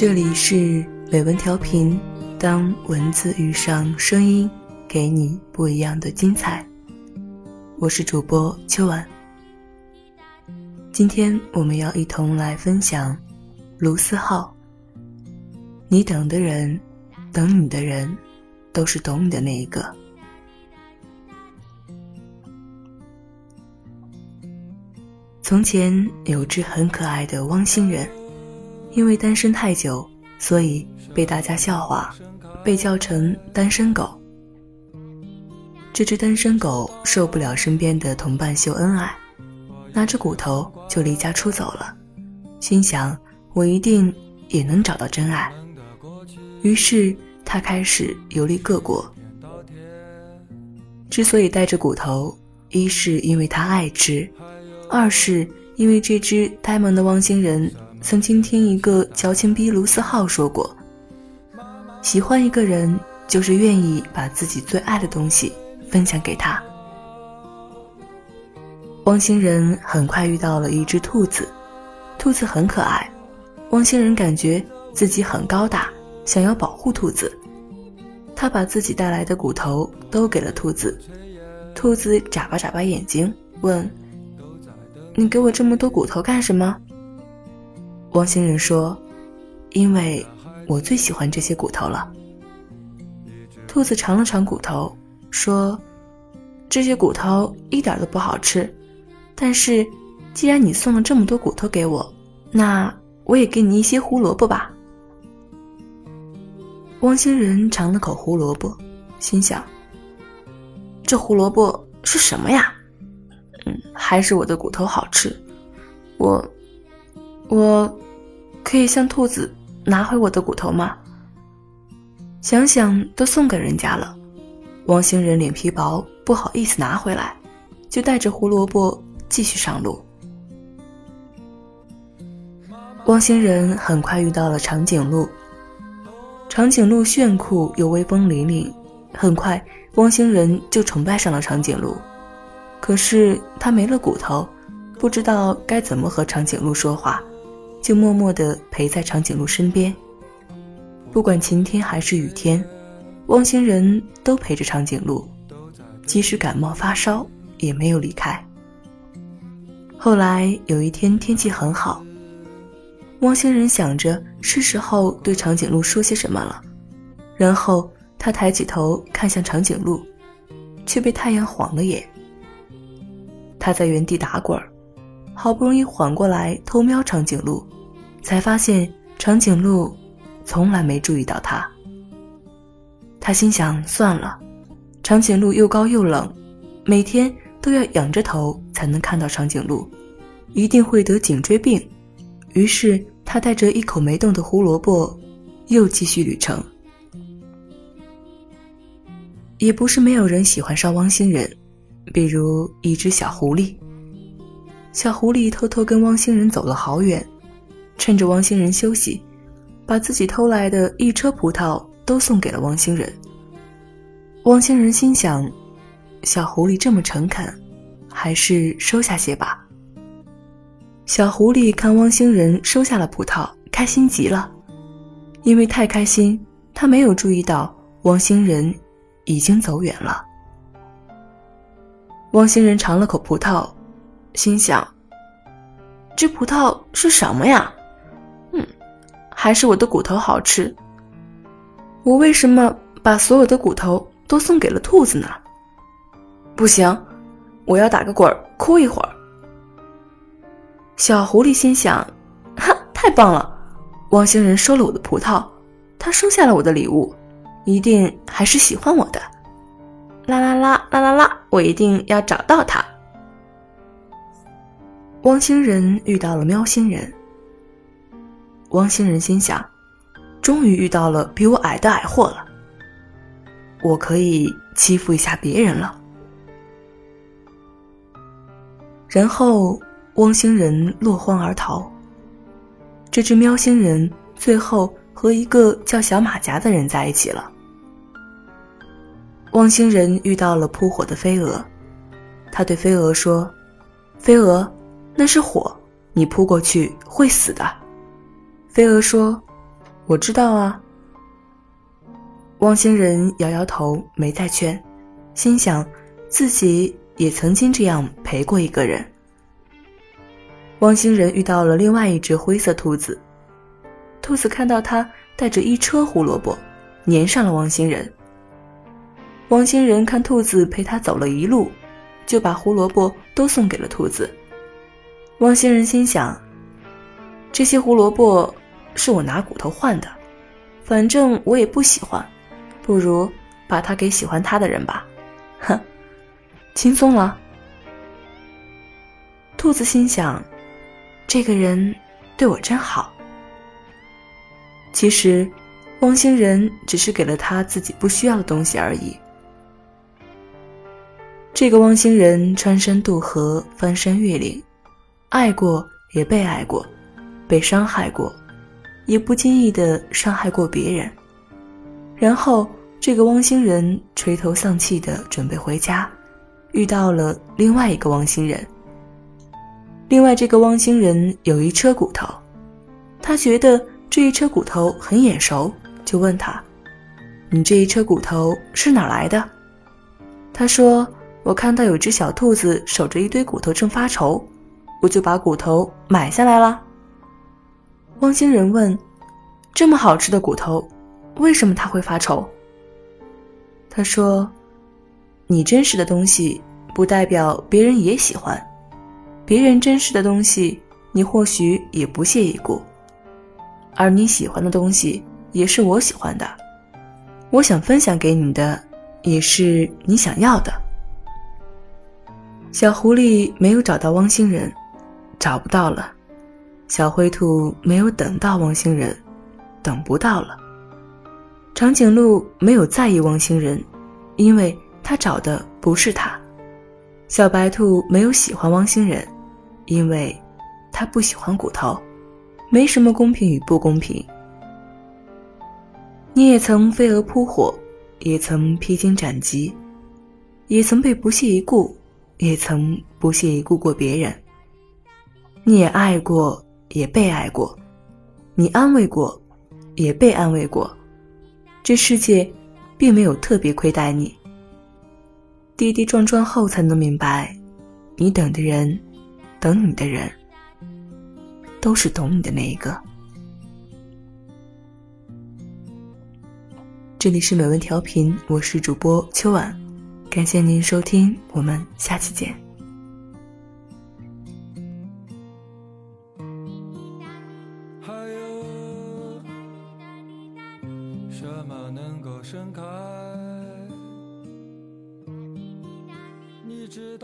这里是美文调频，当文字遇上声音，给你不一样的精彩。我是主播秋晚。今天我们要一同来分享卢思浩。你等的人，等你的人，都是懂你的那一个。从前有只很可爱的汪星人。因为单身太久，所以被大家笑话，被叫成单身狗。这只单身狗受不了身边的同伴秀恩爱，拿着骨头就离家出走了，心想我一定也能找到真爱。于是他开始游历各国。之所以带着骨头，一是因为他爱吃，二是因为这只呆萌的汪星人。曾经听一个矫情逼卢思浩说过：“喜欢一个人，就是愿意把自己最爱的东西分享给他。”汪星人很快遇到了一只兔子，兔子很可爱，汪星人感觉自己很高大，想要保护兔子。他把自己带来的骨头都给了兔子，兔子眨巴眨巴眼睛，问：“你给我这么多骨头干什么？”汪星人说：“因为我最喜欢这些骨头了。”兔子尝了尝骨头，说：“这些骨头一点都不好吃，但是既然你送了这么多骨头给我，那我也给你一些胡萝卜吧。”汪星人尝了口胡萝卜，心想：“这胡萝卜是什么呀？嗯，还是我的骨头好吃。我，我。”可以向兔子拿回我的骨头吗？想想都送给人家了，汪星人脸皮薄，不好意思拿回来，就带着胡萝卜继续上路。汪星人很快遇到了长颈鹿，长颈鹿炫酷又威风凛凛，很快汪星人就崇拜上了长颈鹿。可是他没了骨头，不知道该怎么和长颈鹿说话。就默默地陪在长颈鹿身边，不管晴天还是雨天，汪星人都陪着长颈鹿，即使感冒发烧也没有离开。后来有一天天气很好，汪星人想着是时候对长颈鹿说些什么了，然后他抬起头看向长颈鹿，却被太阳晃了眼。他在原地打滚儿。好不容易缓过来偷瞄长颈鹿，才发现长颈鹿从来没注意到他。他心想：算了，长颈鹿又高又冷，每天都要仰着头才能看到长颈鹿，一定会得颈椎病。于是他带着一口没动的胡萝卜，又继续旅程。也不是没有人喜欢上汪星人，比如一只小狐狸。小狐狸偷偷跟汪星人走了好远，趁着汪星人休息，把自己偷来的一车葡萄都送给了汪星人。汪星人心想：小狐狸这么诚恳，还是收下些吧。小狐狸看汪星人收下了葡萄，开心极了，因为太开心，他没有注意到汪星人已经走远了。汪星人尝了口葡萄。心想：这葡萄是什么呀？嗯，还是我的骨头好吃。我为什么把所有的骨头都送给了兔子呢？不行，我要打个滚儿，哭一会儿。小狐狸心想：哈，太棒了！汪星人收了我的葡萄，他收下了我的礼物，一定还是喜欢我的。啦啦啦啦啦啦！我一定要找到他。汪星人遇到了喵星人。汪星人心想：“终于遇到了比我矮的矮货了，我可以欺负一下别人了。”然后，汪星人落荒而逃。这只喵星人最后和一个叫小马甲的人在一起了。汪星人遇到了扑火的飞蛾，他对飞蛾说：“飞蛾。”那是火，你扑过去会死的。飞蛾说：“我知道啊。汪星人摇摇头，没再劝，心想自己也曾经这样陪过一个人。汪星人遇到了另外一只灰色兔子，兔子看到他带着一车胡萝卜，粘上了汪星人。汪星人看兔子陪他走了一路，就把胡萝卜都送给了兔子。汪星人心想：这些胡萝卜是我拿骨头换的，反正我也不喜欢。不如把它给喜欢他的人吧，哼，轻松了。兔子心想，这个人对我真好。其实，汪星人只是给了他自己不需要的东西而已。这个汪星人穿山渡河，翻山越岭，爱过也被爱过，被伤害过，也不经意的伤害过别人。然后，这个汪星人垂头丧气的准备回家，遇到了另外一个汪星人。另外，这个汪星人有一车骨头，他觉得这一车骨头很眼熟，就问他：“你这一车骨头是哪来的？”他说：“我看到有只小兔子守着一堆骨头正发愁，我就把骨头买下来了。”汪星人问：“这么好吃的骨头？”为什么他会发愁？他说：“你真实的东西不代表别人也喜欢，别人真实的东西你或许也不屑一顾，而你喜欢的东西也是我喜欢的，我想分享给你的也是你想要的。”小狐狸没有找到汪星人，找不到了；小灰兔没有等到汪星人，等不到了。长颈鹿没有在意汪星人，因为他找的不是他。小白兔没有喜欢汪星人，因为，他不喜欢骨头。没什么公平与不公平。你也曾飞蛾扑火，也曾披荆斩棘，也曾被不屑一顾，也曾不屑一顾过别人。你也爱过，也被爱过，你安慰过，也被安慰过。这世界，并没有特别亏待你。跌跌撞撞后才能明白，你等的人，等你的人，都是懂你的那一个。这里是美文调频，我是主播秋晚，感谢您收听，我们下期见。盛开，你知道。